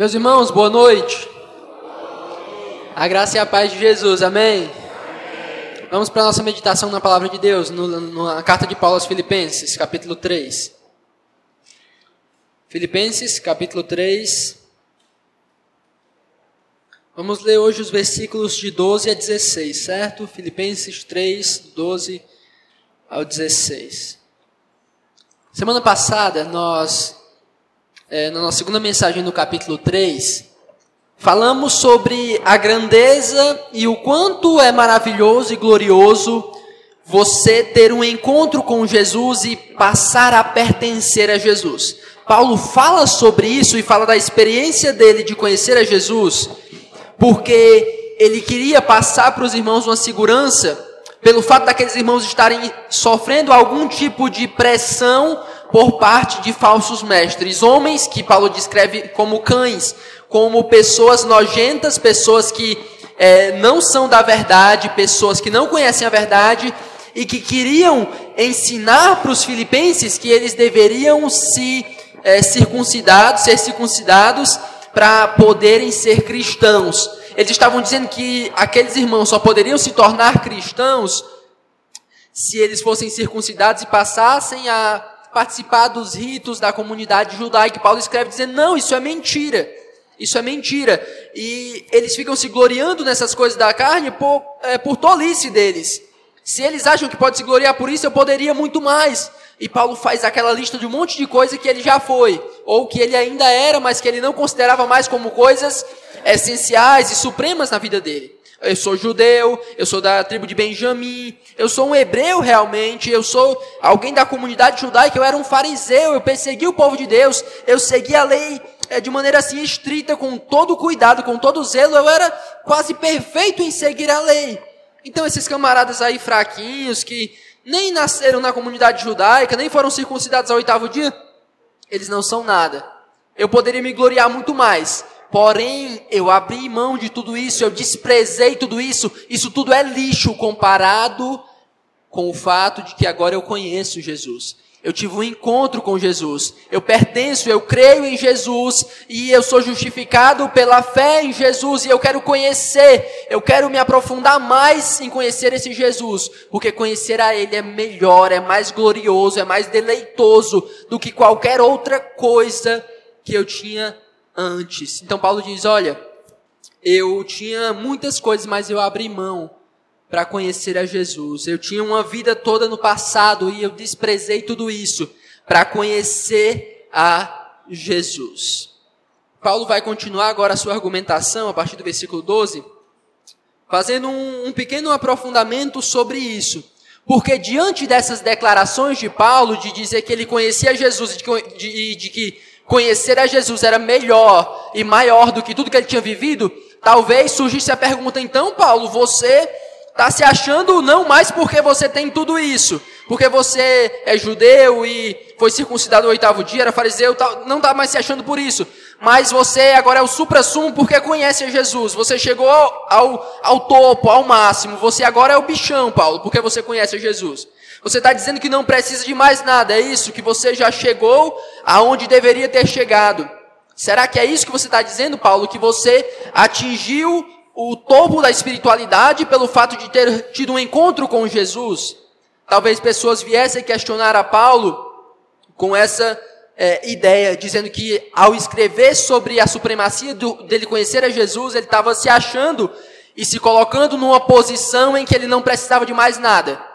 Meus irmãos, boa noite. A graça e a paz de Jesus, amém? Vamos para a nossa meditação na palavra de Deus, na carta de Paulo aos Filipenses, capítulo 3. Filipenses, capítulo 3. Vamos ler hoje os versículos de 12 a 16, certo? Filipenses 3, 12 ao 16. Semana passada, nós, é, na nossa segunda mensagem no capítulo 3, falamos sobre a grandeza e o quanto é maravilhoso e glorioso você ter um encontro com Jesus e passar a pertencer a Jesus. Paulo fala sobre isso e fala da experiência dele de conhecer a Jesus, porque ele queria passar para os irmãos uma segurança pelo fato daqueles irmãos estarem sofrendo algum tipo de pressão por parte de falsos mestres, homens que Paulo descreve como cães, como pessoas nojentas, pessoas que é, não são da verdade, pessoas que não conhecem a verdade e que queriam ensinar para os filipenses que eles deveriam se é, circuncidados, ser circuncidados para poderem ser cristãos. Eles estavam dizendo que aqueles irmãos só poderiam se tornar cristãos se eles fossem circuncidados e passassem a participar dos ritos da comunidade judaica. Paulo escreve dizendo: não, isso é mentira. Isso é mentira. E eles ficam se gloriando nessas coisas da carne por, é, por tolice deles. Se eles acham que pode se gloriar por isso, eu poderia muito mais. E Paulo faz aquela lista de um monte de coisa que ele já foi, ou que ele ainda era, mas que ele não considerava mais como coisas essenciais e supremas na vida dele. Eu sou judeu, eu sou da tribo de Benjamim, eu sou um hebreu realmente, eu sou alguém da comunidade judaica, eu era um fariseu, eu persegui o povo de Deus, eu segui a lei é, de maneira assim estrita, com todo cuidado, com todo zelo, eu era quase perfeito em seguir a lei. Então esses camaradas aí fraquinhos, que nem nasceram na comunidade judaica, nem foram circuncidados ao oitavo dia, eles não são nada. Eu poderia me gloriar muito mais, Porém, eu abri mão de tudo isso, eu desprezei tudo isso, isso tudo é lixo comparado com o fato de que agora eu conheço Jesus. Eu tive um encontro com Jesus. Eu pertenço, eu creio em Jesus e eu sou justificado pela fé em Jesus e eu quero conhecer, eu quero me aprofundar mais em conhecer esse Jesus, porque conhecer a Ele é melhor, é mais glorioso, é mais deleitoso do que qualquer outra coisa que eu tinha antes. Então Paulo diz: Olha, eu tinha muitas coisas, mas eu abri mão para conhecer a Jesus. Eu tinha uma vida toda no passado e eu desprezei tudo isso para conhecer a Jesus. Paulo vai continuar agora a sua argumentação a partir do versículo 12, fazendo um, um pequeno aprofundamento sobre isso. Porque diante dessas declarações de Paulo, de dizer que ele conhecia Jesus, de, de, de que conhecer a Jesus era melhor e maior do que tudo que ele tinha vivido, talvez surgisse a pergunta: então, Paulo, você está se achando não mais porque você tem tudo isso, porque você é judeu e foi circuncidado no oitavo dia, era fariseu, não está mais se achando por isso, mas você agora é o supra-sumo porque conhece a Jesus, você chegou ao, ao, ao topo, ao máximo, você agora é o bichão, Paulo, porque você conhece a Jesus. Você está dizendo que não precisa de mais nada, é isso? Que você já chegou aonde deveria ter chegado. Será que é isso que você está dizendo, Paulo? Que você atingiu o topo da espiritualidade pelo fato de ter tido um encontro com Jesus? Talvez pessoas viessem questionar a Paulo com essa é, ideia, dizendo que ao escrever sobre a supremacia do, dele conhecer a Jesus, ele estava se achando e se colocando numa posição em que ele não precisava de mais nada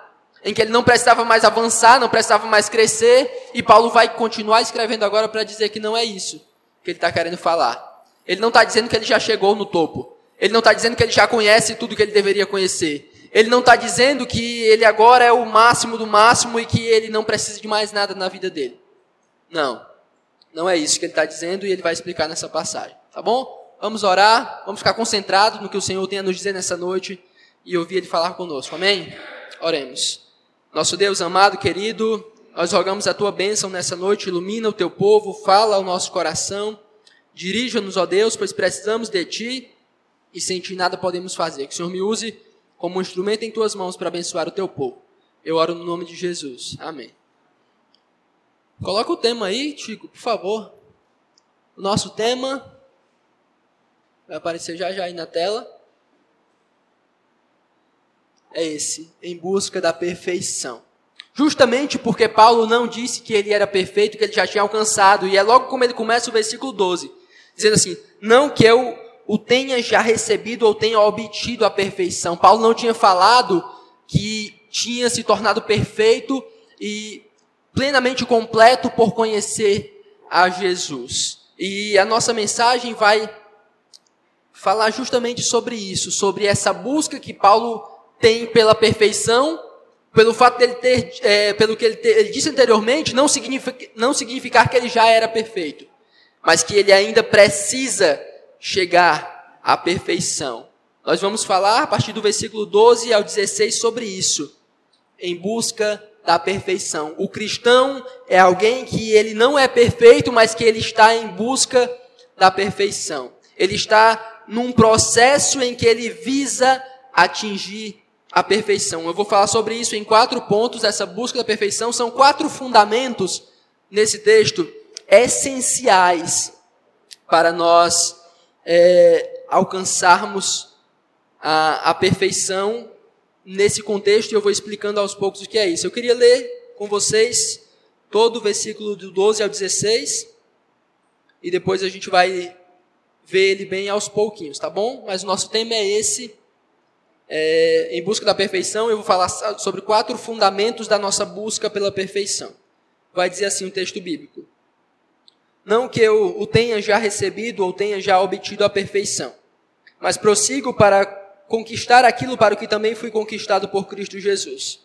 em que ele não precisava mais avançar, não precisava mais crescer, e Paulo vai continuar escrevendo agora para dizer que não é isso que ele está querendo falar. Ele não está dizendo que ele já chegou no topo. Ele não está dizendo que ele já conhece tudo que ele deveria conhecer. Ele não está dizendo que ele agora é o máximo do máximo e que ele não precisa de mais nada na vida dele. Não. Não é isso que ele está dizendo e ele vai explicar nessa passagem. Tá bom? Vamos orar, vamos ficar concentrados no que o Senhor tem a nos dizer nessa noite e ouvir Ele falar conosco. Amém? Oremos. Nosso Deus amado, querido, nós rogamos a tua bênção nessa noite, ilumina o teu povo, fala ao nosso coração, dirija-nos, ó Deus, pois precisamos de ti e sem ti nada podemos fazer. Que o Senhor me use como um instrumento em tuas mãos para abençoar o teu povo. Eu oro no nome de Jesus. Amém. Coloca o tema aí, Tico, por favor. O nosso tema vai aparecer já já aí na tela. É esse, em busca da perfeição. Justamente porque Paulo não disse que ele era perfeito, que ele já tinha alcançado, e é logo como ele começa o versículo 12, dizendo assim: Não que eu o tenha já recebido ou tenha obtido a perfeição. Paulo não tinha falado que tinha se tornado perfeito e plenamente completo por conhecer a Jesus. E a nossa mensagem vai falar justamente sobre isso, sobre essa busca que Paulo tem pela perfeição, pelo fato dele ter, é, pelo que ele, ter, ele disse anteriormente, não significa, não significar que ele já era perfeito, mas que ele ainda precisa chegar à perfeição. Nós vamos falar a partir do versículo 12 ao 16 sobre isso, em busca da perfeição. O cristão é alguém que ele não é perfeito, mas que ele está em busca da perfeição. Ele está num processo em que ele visa atingir a perfeição. Eu vou falar sobre isso em quatro pontos. Essa busca da perfeição são quatro fundamentos nesse texto essenciais para nós é, alcançarmos a, a perfeição nesse contexto e eu vou explicando aos poucos o que é isso. Eu queria ler com vocês todo o versículo do 12 ao 16 e depois a gente vai ver ele bem aos pouquinhos, tá bom? Mas o nosso tema é esse, é, em busca da perfeição. Eu vou falar sobre quatro fundamentos da nossa busca pela perfeição. Vai dizer assim o texto bíblico: Não que eu o tenha já recebido ou tenha já obtido a perfeição, mas prossigo para conquistar aquilo para o que também fui conquistado por Cristo Jesus.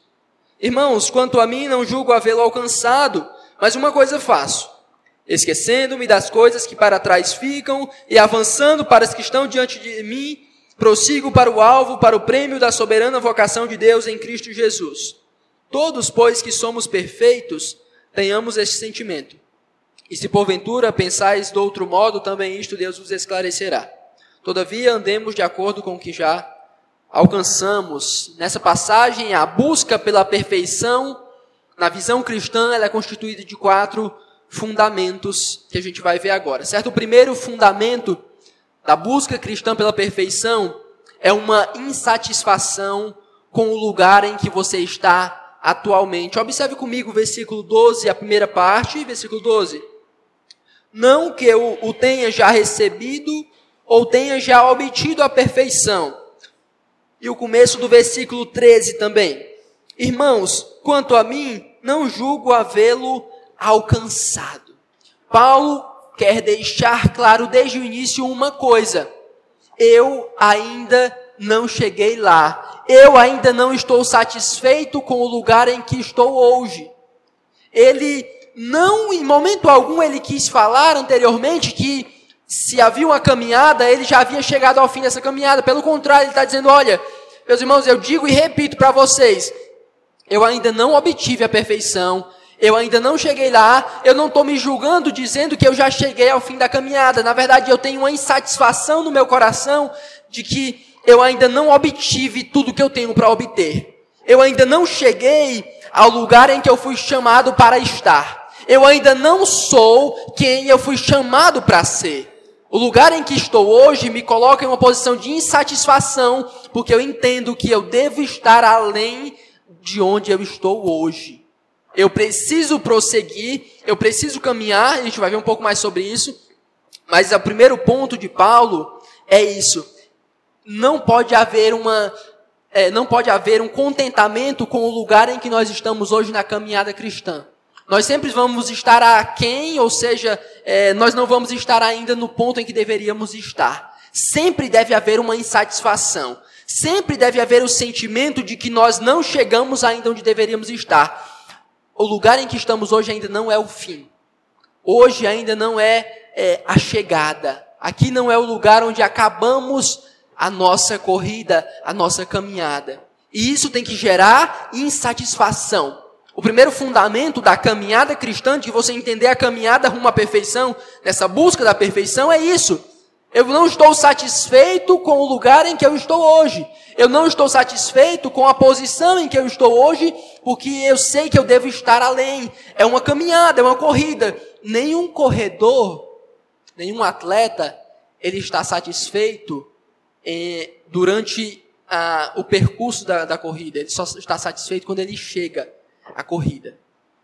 Irmãos, quanto a mim, não julgo havê-lo alcançado, mas uma coisa faço, esquecendo-me das coisas que para trás ficam e avançando para as que estão diante de mim, prossigo para o alvo, para o prêmio da soberana vocação de Deus em Cristo Jesus. Todos, pois, que somos perfeitos, tenhamos este sentimento. E se porventura pensais de outro modo, também isto Deus vos esclarecerá. Todavia, andemos de acordo com o que já alcançamos. Nessa passagem, a busca pela perfeição, na visão cristã, ela é constituída de quatro fundamentos que a gente vai ver agora. Certo? O primeiro fundamento da busca cristã pela perfeição é uma insatisfação com o lugar em que você está atualmente. Observe comigo o versículo 12, a primeira parte, versículo 12. Não que eu o tenha já recebido ou tenha já obtido a perfeição. E o começo do versículo 13 também. Irmãos, quanto a mim, não julgo havê-lo alcançado. Paulo quer deixar claro desde o início uma coisa: eu ainda não cheguei lá. Eu ainda não estou satisfeito com o lugar em que estou hoje. Ele não, em momento algum, ele quis falar anteriormente que se havia uma caminhada, ele já havia chegado ao fim dessa caminhada. Pelo contrário, ele está dizendo: olha, meus irmãos, eu digo e repito para vocês, eu ainda não obtive a perfeição, eu ainda não cheguei lá, eu não estou me julgando dizendo que eu já cheguei ao fim da caminhada. Na verdade, eu tenho uma insatisfação no meu coração de que eu ainda não obtive tudo que eu tenho para obter. Eu ainda não cheguei ao lugar em que eu fui chamado para estar. Eu ainda não sou quem eu fui chamado para ser. O lugar em que estou hoje me coloca em uma posição de insatisfação, porque eu entendo que eu devo estar além de onde eu estou hoje. Eu preciso prosseguir, eu preciso caminhar, a gente vai ver um pouco mais sobre isso, mas o primeiro ponto de Paulo é isso. Não pode haver uma, é, não pode haver um contentamento com o lugar em que nós estamos hoje na caminhada cristã. Nós sempre vamos estar aquém, ou seja, é, nós não vamos estar ainda no ponto em que deveríamos estar. Sempre deve haver uma insatisfação. Sempre deve haver o sentimento de que nós não chegamos ainda onde deveríamos estar. O lugar em que estamos hoje ainda não é o fim. Hoje ainda não é, é a chegada. Aqui não é o lugar onde acabamos a nossa corrida, a nossa caminhada. E isso tem que gerar insatisfação. O primeiro fundamento da caminhada cristã, de você entender a caminhada rumo à perfeição, nessa busca da perfeição, é isso. Eu não estou satisfeito com o lugar em que eu estou hoje. Eu não estou satisfeito com a posição em que eu estou hoje, porque eu sei que eu devo estar além. É uma caminhada, é uma corrida. Nenhum corredor, nenhum atleta, ele está satisfeito eh, durante a, o percurso da, da corrida. Ele só está satisfeito quando ele chega à corrida.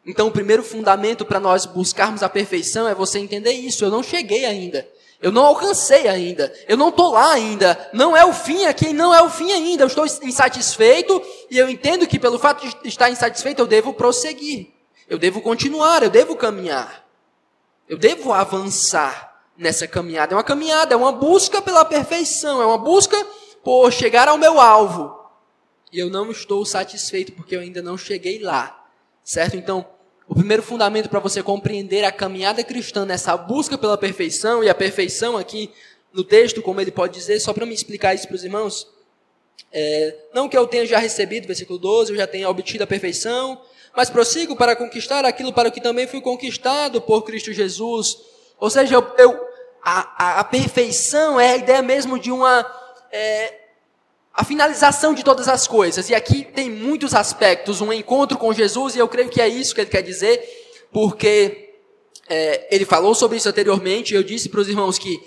Então, o primeiro fundamento para nós buscarmos a perfeição é você entender isso. Eu não cheguei ainda. Eu não alcancei ainda. Eu não estou lá ainda. Não é o fim aqui, não é o fim ainda. Eu estou insatisfeito e eu entendo que pelo fato de estar insatisfeito eu devo prosseguir. Eu devo continuar, eu devo caminhar. Eu devo avançar nessa caminhada. É uma caminhada, é uma busca pela perfeição, é uma busca por chegar ao meu alvo. E eu não estou satisfeito porque eu ainda não cheguei lá. Certo? Então, primeiro fundamento para você compreender a caminhada cristã nessa busca pela perfeição, e a perfeição aqui no texto, como ele pode dizer, só para me explicar isso para os irmãos, é, não que eu tenha já recebido, versículo 12, eu já tenha obtido a perfeição, mas prossigo para conquistar aquilo para o que também fui conquistado por Cristo Jesus. Ou seja, eu, eu a, a, a, perfeição é a ideia mesmo de uma. É, a finalização de todas as coisas. E aqui tem muitos aspectos, um encontro com Jesus, e eu creio que é isso que ele quer dizer, porque é, ele falou sobre isso anteriormente, eu disse para os irmãos que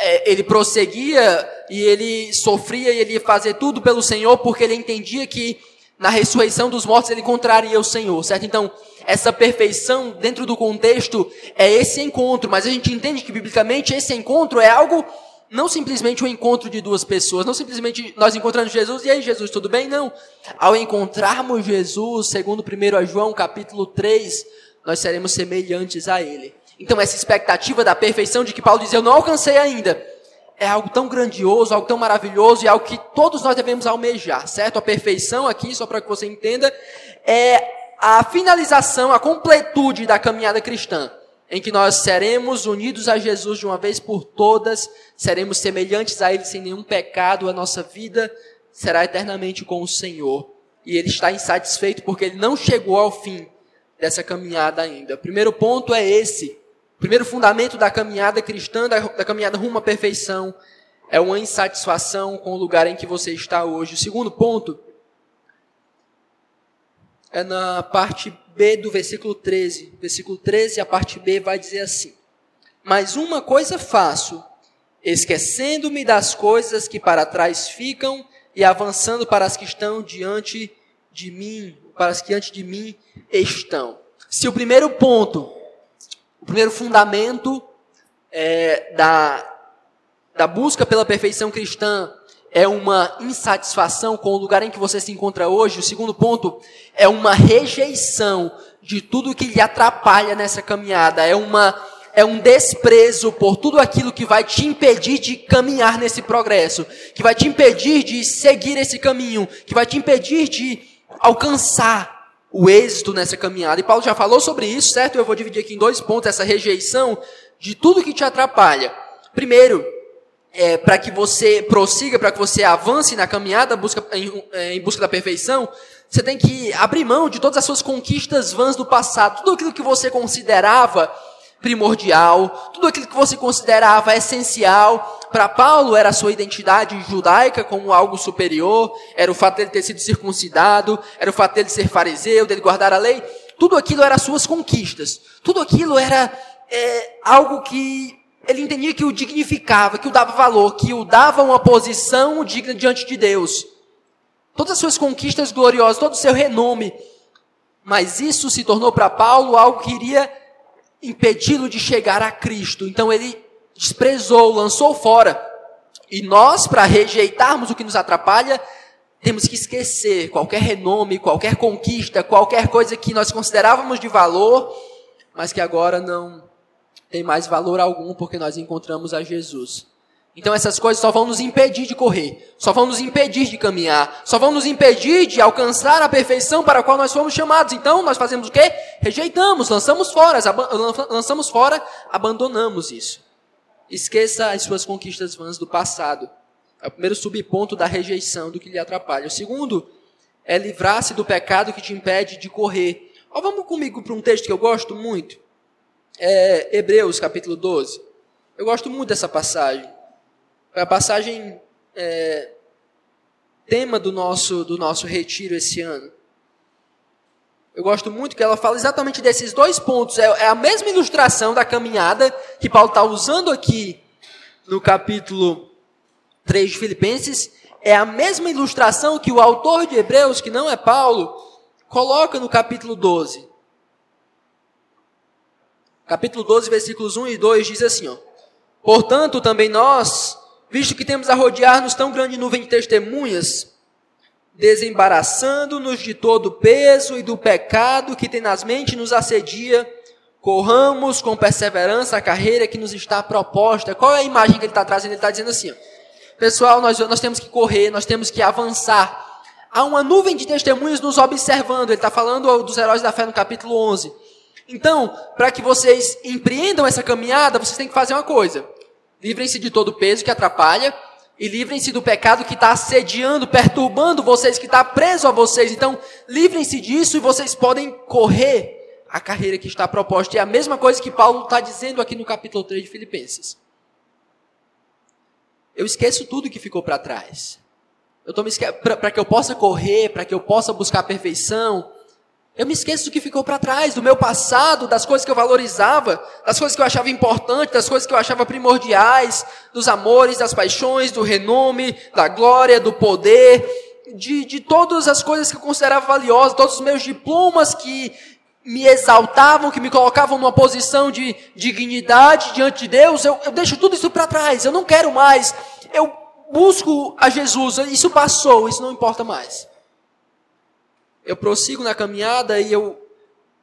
é, ele prosseguia e ele sofria e ele ia fazer tudo pelo Senhor, porque ele entendia que na ressurreição dos mortos ele encontraria o Senhor, certo? Então, essa perfeição dentro do contexto é esse encontro, mas a gente entende que biblicamente esse encontro é algo não simplesmente o um encontro de duas pessoas, não simplesmente nós encontrando Jesus, e aí Jesus, tudo bem? Não. Ao encontrarmos Jesus, segundo 1 João capítulo 3, nós seremos semelhantes a Ele. Então essa expectativa da perfeição de que Paulo diz, eu não alcancei ainda, é algo tão grandioso, algo tão maravilhoso e algo que todos nós devemos almejar, certo? A perfeição aqui, só para que você entenda, é a finalização, a completude da caminhada cristã em que nós seremos unidos a Jesus de uma vez por todas, seremos semelhantes a Ele sem nenhum pecado, a nossa vida será eternamente com o Senhor. E Ele está insatisfeito porque Ele não chegou ao fim dessa caminhada ainda. O primeiro ponto é esse. O primeiro fundamento da caminhada cristã, da, da caminhada rumo à perfeição, é uma insatisfação com o lugar em que você está hoje. O segundo ponto é na parte B do versículo 13. Versículo 13, a parte B vai dizer assim: Mas uma coisa faço, esquecendo-me das coisas que para trás ficam e avançando para as que estão diante de mim, para as que diante de mim estão. Se o primeiro ponto, o primeiro fundamento é, da, da busca pela perfeição cristã é uma insatisfação com o lugar em que você se encontra hoje. O segundo ponto é uma rejeição de tudo que lhe atrapalha nessa caminhada. É uma é um desprezo por tudo aquilo que vai te impedir de caminhar nesse progresso, que vai te impedir de seguir esse caminho, que vai te impedir de alcançar o êxito nessa caminhada. E Paulo já falou sobre isso, certo? Eu vou dividir aqui em dois pontos essa rejeição de tudo que te atrapalha. Primeiro, é, para que você prossiga, para que você avance na caminhada busca, em, é, em, busca da perfeição, você tem que abrir mão de todas as suas conquistas vãs do passado, tudo aquilo que você considerava primordial, tudo aquilo que você considerava essencial. Para Paulo era a sua identidade judaica como algo superior, era o fato dele ter sido circuncidado, era o fato dele ser fariseu, dele guardar a lei. Tudo aquilo era suas conquistas. Tudo aquilo era é, algo que ele entendia que o dignificava, que o dava valor, que o dava uma posição digna diante de Deus. Todas as suas conquistas gloriosas, todo o seu renome. Mas isso se tornou para Paulo algo que iria impedi-lo de chegar a Cristo. Então ele desprezou, lançou fora. E nós, para rejeitarmos o que nos atrapalha, temos que esquecer qualquer renome, qualquer conquista, qualquer coisa que nós considerávamos de valor, mas que agora não tem mais valor algum porque nós encontramos a Jesus. Então essas coisas só vão nos impedir de correr, só vão nos impedir de caminhar, só vão nos impedir de alcançar a perfeição para a qual nós fomos chamados. Então nós fazemos o quê? Rejeitamos, lançamos fora, lançamos fora, abandonamos isso. Esqueça as suas conquistas vãs do passado. É o primeiro subponto da rejeição, do que lhe atrapalha. O segundo é livrar-se do pecado que te impede de correr. Ó, vamos comigo para um texto que eu gosto muito é Hebreus capítulo 12. Eu gosto muito dessa passagem. É a passagem é, tema do nosso, do nosso retiro esse ano. Eu gosto muito que ela fala exatamente desses dois pontos. É, é a mesma ilustração da caminhada que Paulo está usando aqui no capítulo 3 de Filipenses é a mesma ilustração que o autor de Hebreus, que não é Paulo, coloca no capítulo 12. Capítulo 12, versículos 1 e 2 diz assim: ó, Portanto, também nós, visto que temos a rodear-nos tão grande nuvem de testemunhas, desembaraçando-nos de todo o peso e do pecado que tenazmente nos assedia, corramos com perseverança a carreira que nos está proposta. Qual é a imagem que ele está trazendo? Ele está dizendo assim: ó, Pessoal, nós, nós temos que correr, nós temos que avançar. Há uma nuvem de testemunhas nos observando. Ele está falando dos heróis da fé no capítulo 11. Então, para que vocês empreendam essa caminhada, vocês têm que fazer uma coisa. Livrem-se de todo o peso que atrapalha e livrem-se do pecado que está assediando, perturbando vocês, que está preso a vocês. Então, livrem-se disso e vocês podem correr a carreira que está proposta. É a mesma coisa que Paulo está dizendo aqui no capítulo 3 de Filipenses. Eu esqueço tudo que ficou para trás. Eu estou me para que eu possa correr, para que eu possa buscar a perfeição. Eu me esqueço do que ficou para trás, do meu passado, das coisas que eu valorizava, das coisas que eu achava importantes, das coisas que eu achava primordiais, dos amores, das paixões, do renome, da glória, do poder, de, de todas as coisas que eu considerava valiosas, todos os meus diplomas que me exaltavam, que me colocavam numa posição de dignidade diante de Deus, eu, eu deixo tudo isso para trás, eu não quero mais, eu busco a Jesus, isso passou, isso não importa mais eu prossigo na caminhada e eu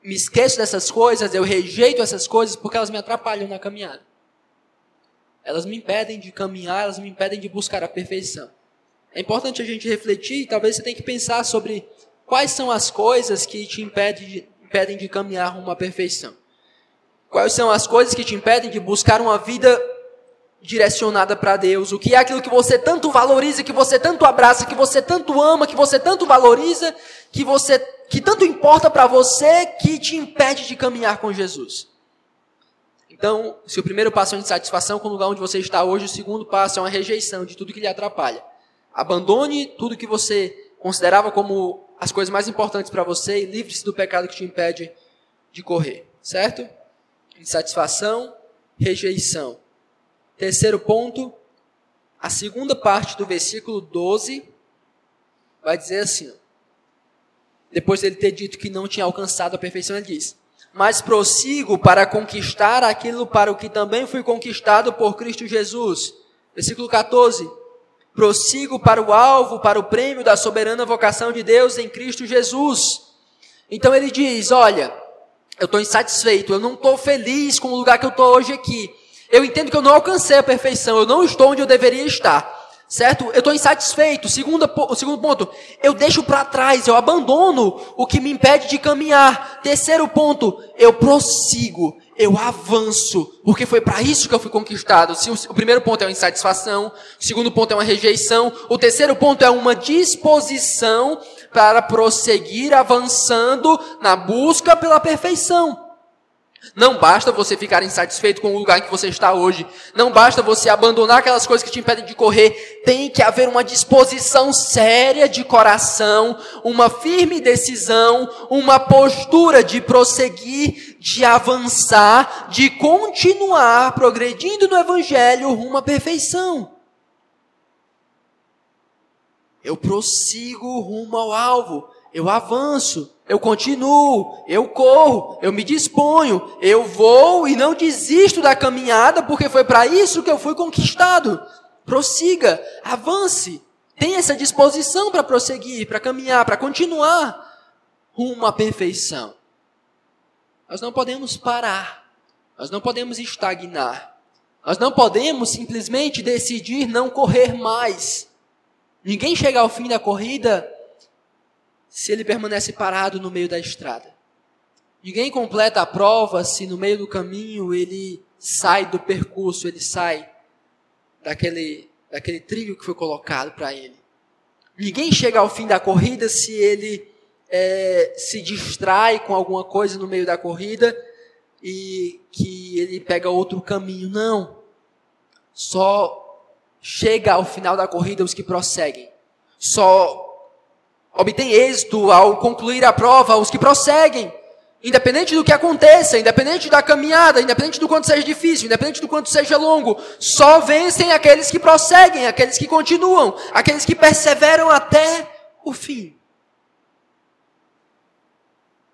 me esqueço dessas coisas, eu rejeito essas coisas porque elas me atrapalham na caminhada. Elas me impedem de caminhar, elas me impedem de buscar a perfeição. É importante a gente refletir, talvez você tenha que pensar sobre quais são as coisas que te impedem de, impedem de caminhar rumo à perfeição. Quais são as coisas que te impedem de buscar uma vida direcionada para Deus, o que é aquilo que você tanto valoriza, que você tanto abraça, que você tanto ama, que você tanto valoriza, que você que tanto importa para você que te impede de caminhar com Jesus. Então, se o primeiro passo é uma insatisfação com o lugar onde você está hoje, o segundo passo é uma rejeição de tudo que lhe atrapalha. Abandone tudo que você considerava como as coisas mais importantes para você e livre-se do pecado que te impede de correr, certo? Insatisfação, rejeição. Terceiro ponto, a segunda parte do versículo 12 vai dizer assim: depois dele ter dito que não tinha alcançado a perfeição, ele diz: Mas prossigo para conquistar aquilo para o que também fui conquistado por Cristo Jesus. Versículo 14: Prossigo para o alvo, para o prêmio da soberana vocação de Deus em Cristo Jesus. Então ele diz: Olha, eu estou insatisfeito, eu não estou feliz com o lugar que eu estou hoje aqui. Eu entendo que eu não alcancei a perfeição, eu não estou onde eu deveria estar. Certo? Eu estou insatisfeito. Segundo, o segundo ponto, eu deixo para trás, eu abandono o que me impede de caminhar. Terceiro ponto, eu prossigo, eu avanço, porque foi para isso que eu fui conquistado. O primeiro ponto é uma insatisfação, o segundo ponto é uma rejeição, o terceiro ponto é uma disposição para prosseguir avançando na busca pela perfeição. Não basta você ficar insatisfeito com o lugar em que você está hoje. Não basta você abandonar aquelas coisas que te impedem de correr. Tem que haver uma disposição séria de coração, uma firme decisão, uma postura de prosseguir, de avançar, de continuar progredindo no Evangelho rumo à perfeição. Eu prossigo rumo ao alvo, eu avanço eu continuo, eu corro, eu me disponho, eu vou e não desisto da caminhada, porque foi para isso que eu fui conquistado. Prossiga, avance, tenha essa disposição para prosseguir, para caminhar, para continuar rumo à perfeição. Nós não podemos parar, nós não podemos estagnar, nós não podemos simplesmente decidir não correr mais. Ninguém chega ao fim da corrida se ele permanece parado no meio da estrada. Ninguém completa a prova se no meio do caminho ele sai do percurso, ele sai daquele, daquele trilho que foi colocado para ele. Ninguém chega ao fim da corrida se ele é, se distrai com alguma coisa no meio da corrida e que ele pega outro caminho. Não. Só chega ao final da corrida os que prosseguem. Só obtém êxito ao concluir a prova os que prosseguem. Independente do que aconteça, independente da caminhada, independente do quanto seja difícil, independente do quanto seja longo, só vencem aqueles que prosseguem, aqueles que continuam, aqueles que perseveram até o fim.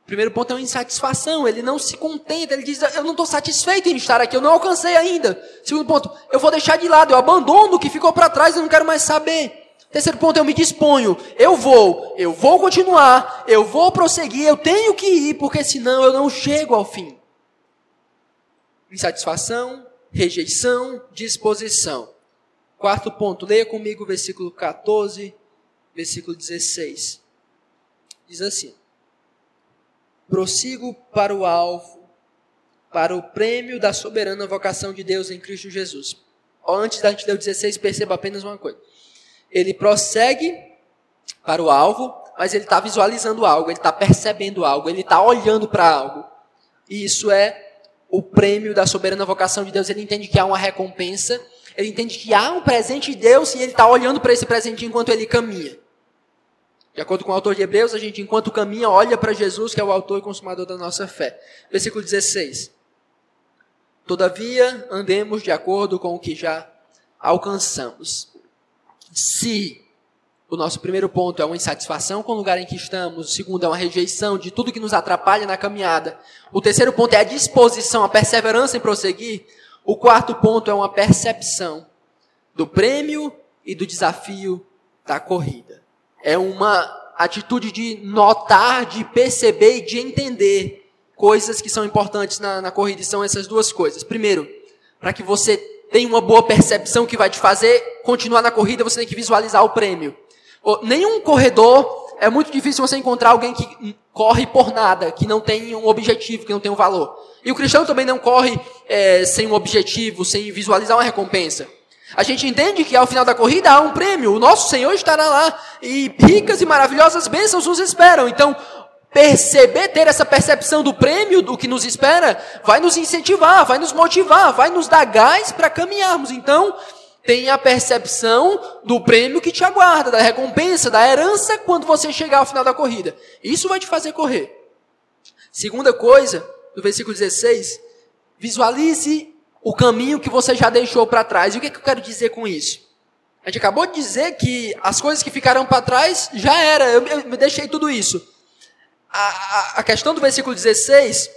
O primeiro ponto é uma insatisfação, ele não se contenta, ele diz: Eu não estou satisfeito em estar aqui, eu não alcancei ainda. Segundo ponto, eu vou deixar de lado, eu abandono o que ficou para trás, eu não quero mais saber. Terceiro ponto, eu me disponho. Eu vou, eu vou continuar, eu vou prosseguir, eu tenho que ir, porque senão eu não chego ao fim. Insatisfação, rejeição, disposição. Quarto ponto, leia comigo o versículo 14, versículo 16. Diz assim: Prossigo para o alvo, para o prêmio da soberana vocação de Deus em Cristo Jesus. Antes da gente ler o 16, perceba apenas uma coisa ele prossegue para o alvo, mas ele está visualizando algo, ele está percebendo algo, ele está olhando para algo. E isso é o prêmio da soberana vocação de Deus. Ele entende que há uma recompensa, ele entende que há um presente de Deus e ele está olhando para esse presente enquanto ele caminha. De acordo com o autor de Hebreus, a gente, enquanto caminha, olha para Jesus, que é o autor e consumador da nossa fé. Versículo 16. Todavia, andemos de acordo com o que já alcançamos. Se o nosso primeiro ponto é uma insatisfação com o lugar em que estamos, o segundo é uma rejeição de tudo que nos atrapalha na caminhada, o terceiro ponto é a disposição, a perseverança em prosseguir, o quarto ponto é uma percepção do prêmio e do desafio da corrida. É uma atitude de notar, de perceber e de entender coisas que são importantes na, na corrida, e são essas duas coisas. Primeiro, para que você tem uma boa percepção que vai te fazer continuar na corrida, você tem que visualizar o prêmio. Nenhum corredor, é muito difícil você encontrar alguém que corre por nada, que não tem um objetivo, que não tem um valor. E o cristão também não corre é, sem um objetivo, sem visualizar uma recompensa. A gente entende que ao final da corrida há um prêmio, o nosso Senhor estará lá, e ricas e maravilhosas bênçãos nos esperam. Então, perceber, ter essa percepção do prêmio, do que nos espera, vai nos incentivar, vai nos motivar, vai nos dar gás para caminharmos. Então, tenha a percepção do prêmio que te aguarda, da recompensa, da herança quando você chegar ao final da corrida. Isso vai te fazer correr. Segunda coisa, no versículo 16, visualize o caminho que você já deixou para trás. E o que, é que eu quero dizer com isso? A gente acabou de dizer que as coisas que ficaram para trás já era, eu, eu, eu deixei tudo isso a, a questão do versículo 16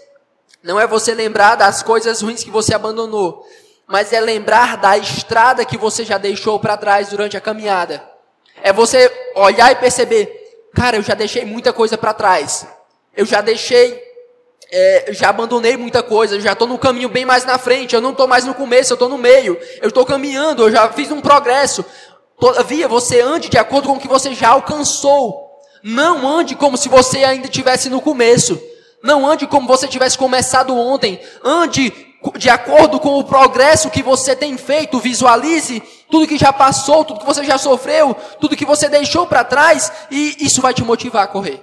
não é você lembrar das coisas ruins que você abandonou, mas é lembrar da estrada que você já deixou para trás durante a caminhada. É você olhar e perceber, cara, eu já deixei muita coisa para trás. Eu já deixei, é, já abandonei muita coisa, eu já estou no caminho bem mais na frente, eu não estou mais no começo, eu estou no meio, eu estou caminhando, eu já fiz um progresso. Todavia, você ande de acordo com o que você já alcançou. Não ande como se você ainda estivesse no começo. Não ande como você tivesse começado ontem. Ande de acordo com o progresso que você tem feito. Visualize tudo que já passou, tudo que você já sofreu, tudo que você deixou para trás. E isso vai te motivar a correr.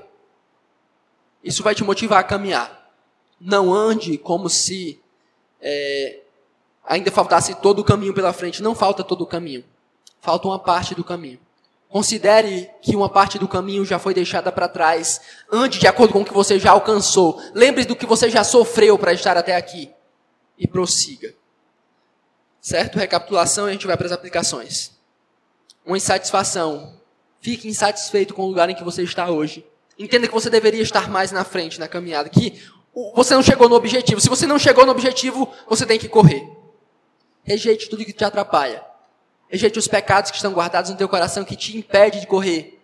Isso vai te motivar a caminhar. Não ande como se é, ainda faltasse todo o caminho pela frente. Não falta todo o caminho. Falta uma parte do caminho. Considere que uma parte do caminho já foi deixada para trás. Ande de acordo com o que você já alcançou. Lembre-se do que você já sofreu para estar até aqui. E prossiga. Certo? Recapitulação e a gente vai para as aplicações. Uma insatisfação. Fique insatisfeito com o lugar em que você está hoje. Entenda que você deveria estar mais na frente na caminhada. Que você não chegou no objetivo. Se você não chegou no objetivo, você tem que correr. Rejeite tudo que te atrapalha. Rejeite os pecados que estão guardados no teu coração que te impede de correr.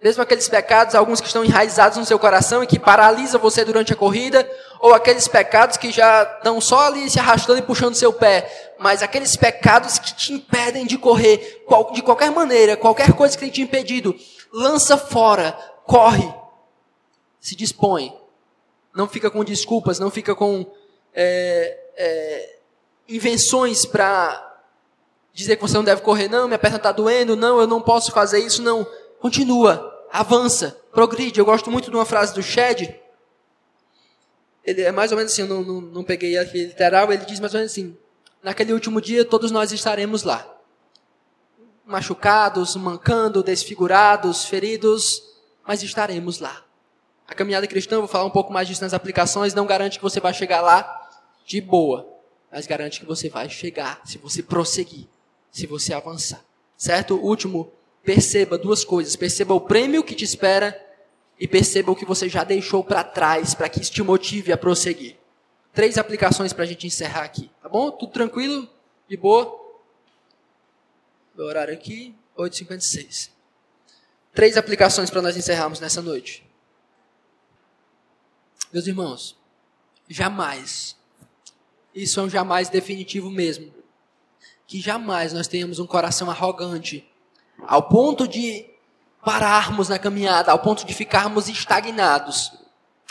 Mesmo aqueles pecados, alguns que estão enraizados no seu coração e que paralisam você durante a corrida, ou aqueles pecados que já estão só ali se arrastando e puxando seu pé, mas aqueles pecados que te impedem de correr, de qualquer maneira, qualquer coisa que tenha te impedido, lança fora, corre, se dispõe. Não fica com desculpas, não fica com é, é, invenções para dizer que você não deve correr, não, minha perna está doendo, não, eu não posso fazer isso, não. Continua, avança, progride. Eu gosto muito de uma frase do Shed. Ele é mais ou menos assim, eu não, não, não peguei aqui literal, ele diz mais ou menos assim: naquele último dia todos nós estaremos lá. Machucados, mancando, desfigurados, feridos, mas estaremos lá. A caminhada cristã, vou falar um pouco mais disso nas aplicações, não garante que você vai chegar lá de boa, mas garante que você vai chegar se você prosseguir, se você avançar. Certo? Último, perceba duas coisas. Perceba o prêmio que te espera e perceba o que você já deixou para trás para que isso te motive a prosseguir. Três aplicações para a gente encerrar aqui. Tá bom? Tudo tranquilo? De boa? Meu horário aqui, 8h56. Três aplicações para nós encerrarmos nessa noite. Meus irmãos, jamais, isso é um jamais definitivo mesmo, que jamais nós tenhamos um coração arrogante, ao ponto de pararmos na caminhada, ao ponto de ficarmos estagnados,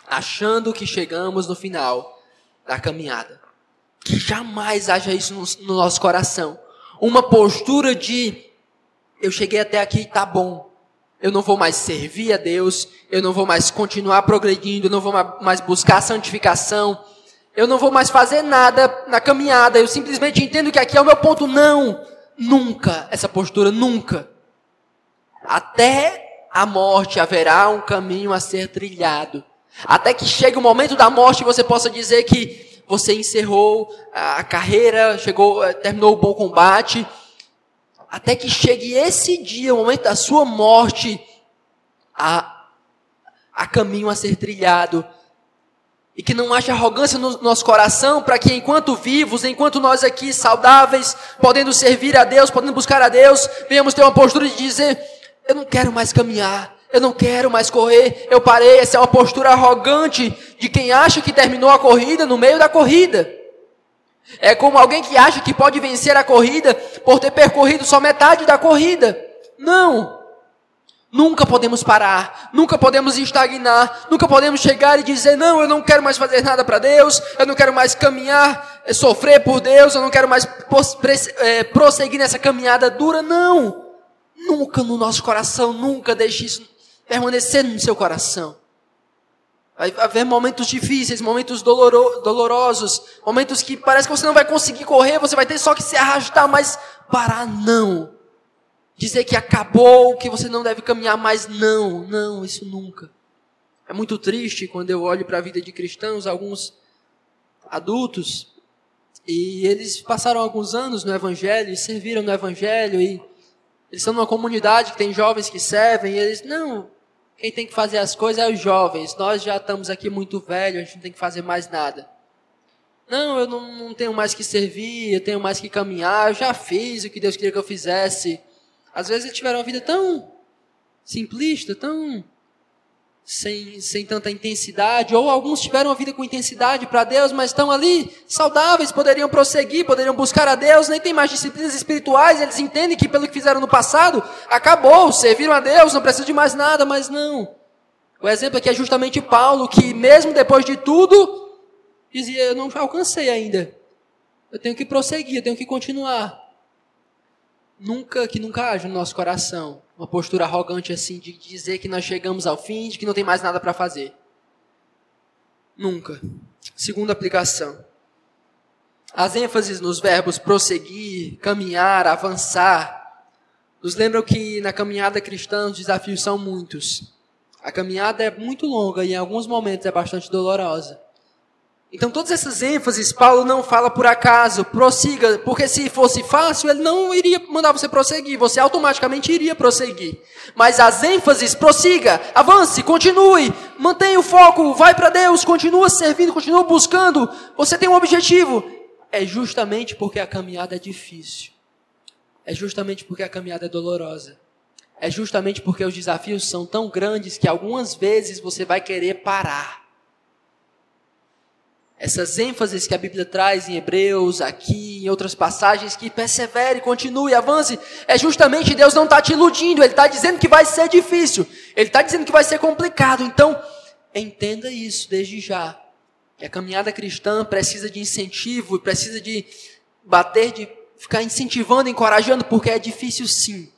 achando que chegamos no final da caminhada. Que jamais haja isso no, no nosso coração. Uma postura de eu cheguei até aqui, tá bom. Eu não vou mais servir a Deus, eu não vou mais continuar progredindo, eu não vou mais buscar santificação, eu não vou mais fazer nada na caminhada, eu simplesmente entendo que aqui é o meu ponto. Não, nunca, essa postura, nunca. Até a morte haverá um caminho a ser trilhado. Até que chegue o momento da morte e você possa dizer que você encerrou a carreira, chegou, terminou o bom combate, até que chegue esse dia, o momento da sua morte, há, há caminho a ser trilhado. E que não haja arrogância no nosso coração, para que enquanto vivos, enquanto nós aqui saudáveis, podendo servir a Deus, podendo buscar a Deus, venhamos ter uma postura de dizer: Eu não quero mais caminhar, eu não quero mais correr, eu parei. Essa é uma postura arrogante de quem acha que terminou a corrida no meio da corrida. É como alguém que acha que pode vencer a corrida por ter percorrido só metade da corrida. Não. Nunca podemos parar, nunca podemos estagnar, nunca podemos chegar e dizer: Não, eu não quero mais fazer nada para Deus, eu não quero mais caminhar, eh, sofrer por Deus, eu não quero mais eh, prosseguir nessa caminhada dura. Não. Nunca no nosso coração, nunca deixe isso permanecer no seu coração. Vai haver momentos difíceis, momentos doloro, dolorosos, momentos que parece que você não vai conseguir correr, você vai ter só que se arrastar, mas parar não. Dizer que acabou, que você não deve caminhar mais, não, não, isso nunca. É muito triste quando eu olho para a vida de cristãos, alguns adultos, e eles passaram alguns anos no Evangelho, e serviram no Evangelho, e eles estão numa comunidade que tem jovens que servem, e eles, não, quem tem que fazer as coisas é os jovens. Nós já estamos aqui muito velhos, a gente não tem que fazer mais nada. Não, eu não, não tenho mais que servir, eu tenho mais que caminhar, eu já fiz o que Deus queria que eu fizesse. Às vezes eles tiveram uma vida tão simplista, tão sem, sem tanta intensidade, ou alguns tiveram uma vida com intensidade para Deus, mas estão ali saudáveis, poderiam prosseguir, poderiam buscar a Deus, nem tem mais disciplinas espirituais, eles entendem que pelo que fizeram no passado, acabou, serviram a Deus, não precisa de mais nada, mas não. O exemplo aqui é justamente Paulo, que mesmo depois de tudo, dizia: Eu não alcancei ainda, eu tenho que prosseguir, eu tenho que continuar. Nunca, que nunca haja no nosso coração uma postura arrogante assim de dizer que nós chegamos ao fim, de que não tem mais nada para fazer. Nunca. Segunda aplicação. As ênfases nos verbos prosseguir, caminhar, avançar, nos lembram que na caminhada cristã os desafios são muitos. A caminhada é muito longa e em alguns momentos é bastante dolorosa. Então, todas essas ênfases, Paulo não fala por acaso, prossiga, porque se fosse fácil, ele não iria mandar você prosseguir, você automaticamente iria prosseguir. Mas as ênfases, prossiga, avance, continue, mantenha o foco, vai para Deus, continua servindo, continua buscando, você tem um objetivo. É justamente porque a caminhada é difícil. É justamente porque a caminhada é dolorosa. É justamente porque os desafios são tão grandes que algumas vezes você vai querer parar essas ênfases que a Bíblia traz em Hebreus, aqui, em outras passagens, que persevere, continue, avance, é justamente Deus não está te iludindo, Ele está dizendo que vai ser difícil, Ele está dizendo que vai ser complicado. Então, entenda isso desde já. Que a caminhada cristã precisa de incentivo, precisa de bater, de ficar incentivando, encorajando, porque é difícil sim.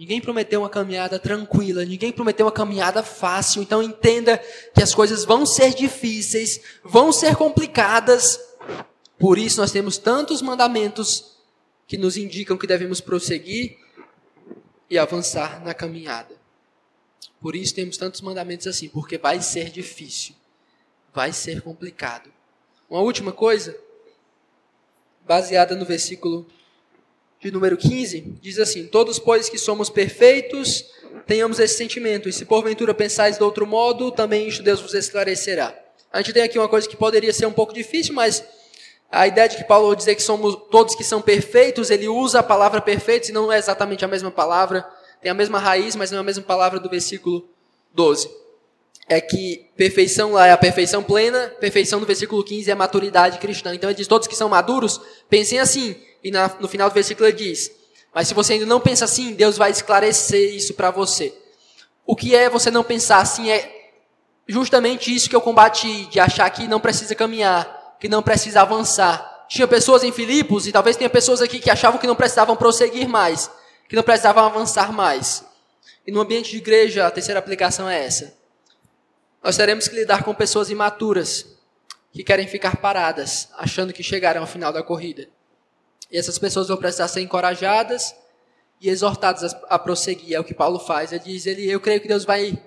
Ninguém prometeu uma caminhada tranquila, ninguém prometeu uma caminhada fácil. Então entenda que as coisas vão ser difíceis, vão ser complicadas. Por isso nós temos tantos mandamentos que nos indicam que devemos prosseguir e avançar na caminhada. Por isso temos tantos mandamentos assim, porque vai ser difícil, vai ser complicado. Uma última coisa, baseada no versículo de número 15, diz assim: Todos, pois que somos perfeitos, tenhamos esse sentimento, e se porventura pensais de outro modo, também isto Deus vos esclarecerá. A gente tem aqui uma coisa que poderia ser um pouco difícil, mas a ideia de que Paulo dizer que somos todos que são perfeitos, ele usa a palavra perfeitos e não é exatamente a mesma palavra, tem a mesma raiz, mas não é a mesma palavra do versículo 12. É que perfeição lá é a perfeição plena, perfeição no versículo 15 é a maturidade cristã. Então ele diz: todos que são maduros, pensem assim. E na, no final do versículo ele diz: Mas se você ainda não pensa assim, Deus vai esclarecer isso para você. O que é você não pensar assim é justamente isso que eu combati, de achar que não precisa caminhar que não precisa avançar. Tinha pessoas em Filipos, e talvez tenha pessoas aqui que achavam que não precisavam prosseguir mais, que não precisavam avançar mais. E no ambiente de igreja, a terceira aplicação é essa. Nós teremos que lidar com pessoas imaturas, que querem ficar paradas, achando que chegaram ao final da corrida. E essas pessoas vão precisar ser encorajadas e exortadas a, prosseguir. É o que Paulo faz. Ele diz: ele, Eu creio que Deus vai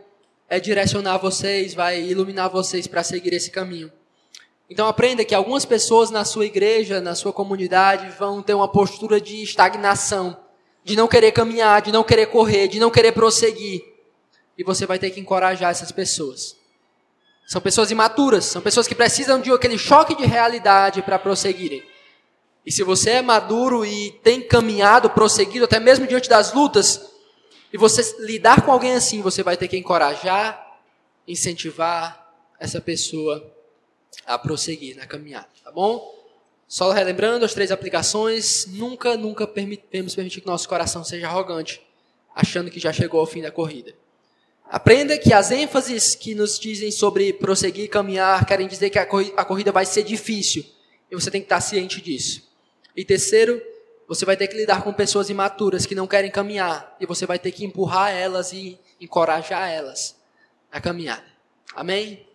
é, direcionar vocês, vai iluminar vocês para seguir esse caminho. Então aprenda que algumas pessoas na sua igreja, na sua comunidade, vão ter uma postura de estagnação, de não querer caminhar, de não querer correr, de não querer prosseguir. E você vai ter que encorajar essas pessoas. São pessoas imaturas, são pessoas que precisam de aquele choque de realidade para prosseguirem. E se você é maduro e tem caminhado, prosseguido, até mesmo diante das lutas, e você lidar com alguém assim, você vai ter que encorajar, incentivar essa pessoa a prosseguir na caminhada, tá bom? Só relembrando as três aplicações, nunca, nunca devemos permitir que nosso coração seja arrogante, achando que já chegou ao fim da corrida. Aprenda que as ênfases que nos dizem sobre prosseguir, caminhar, querem dizer que a corrida vai ser difícil. E você tem que estar ciente disso. E terceiro, você vai ter que lidar com pessoas imaturas que não querem caminhar. E você vai ter que empurrar elas e encorajar elas a caminhar. Amém?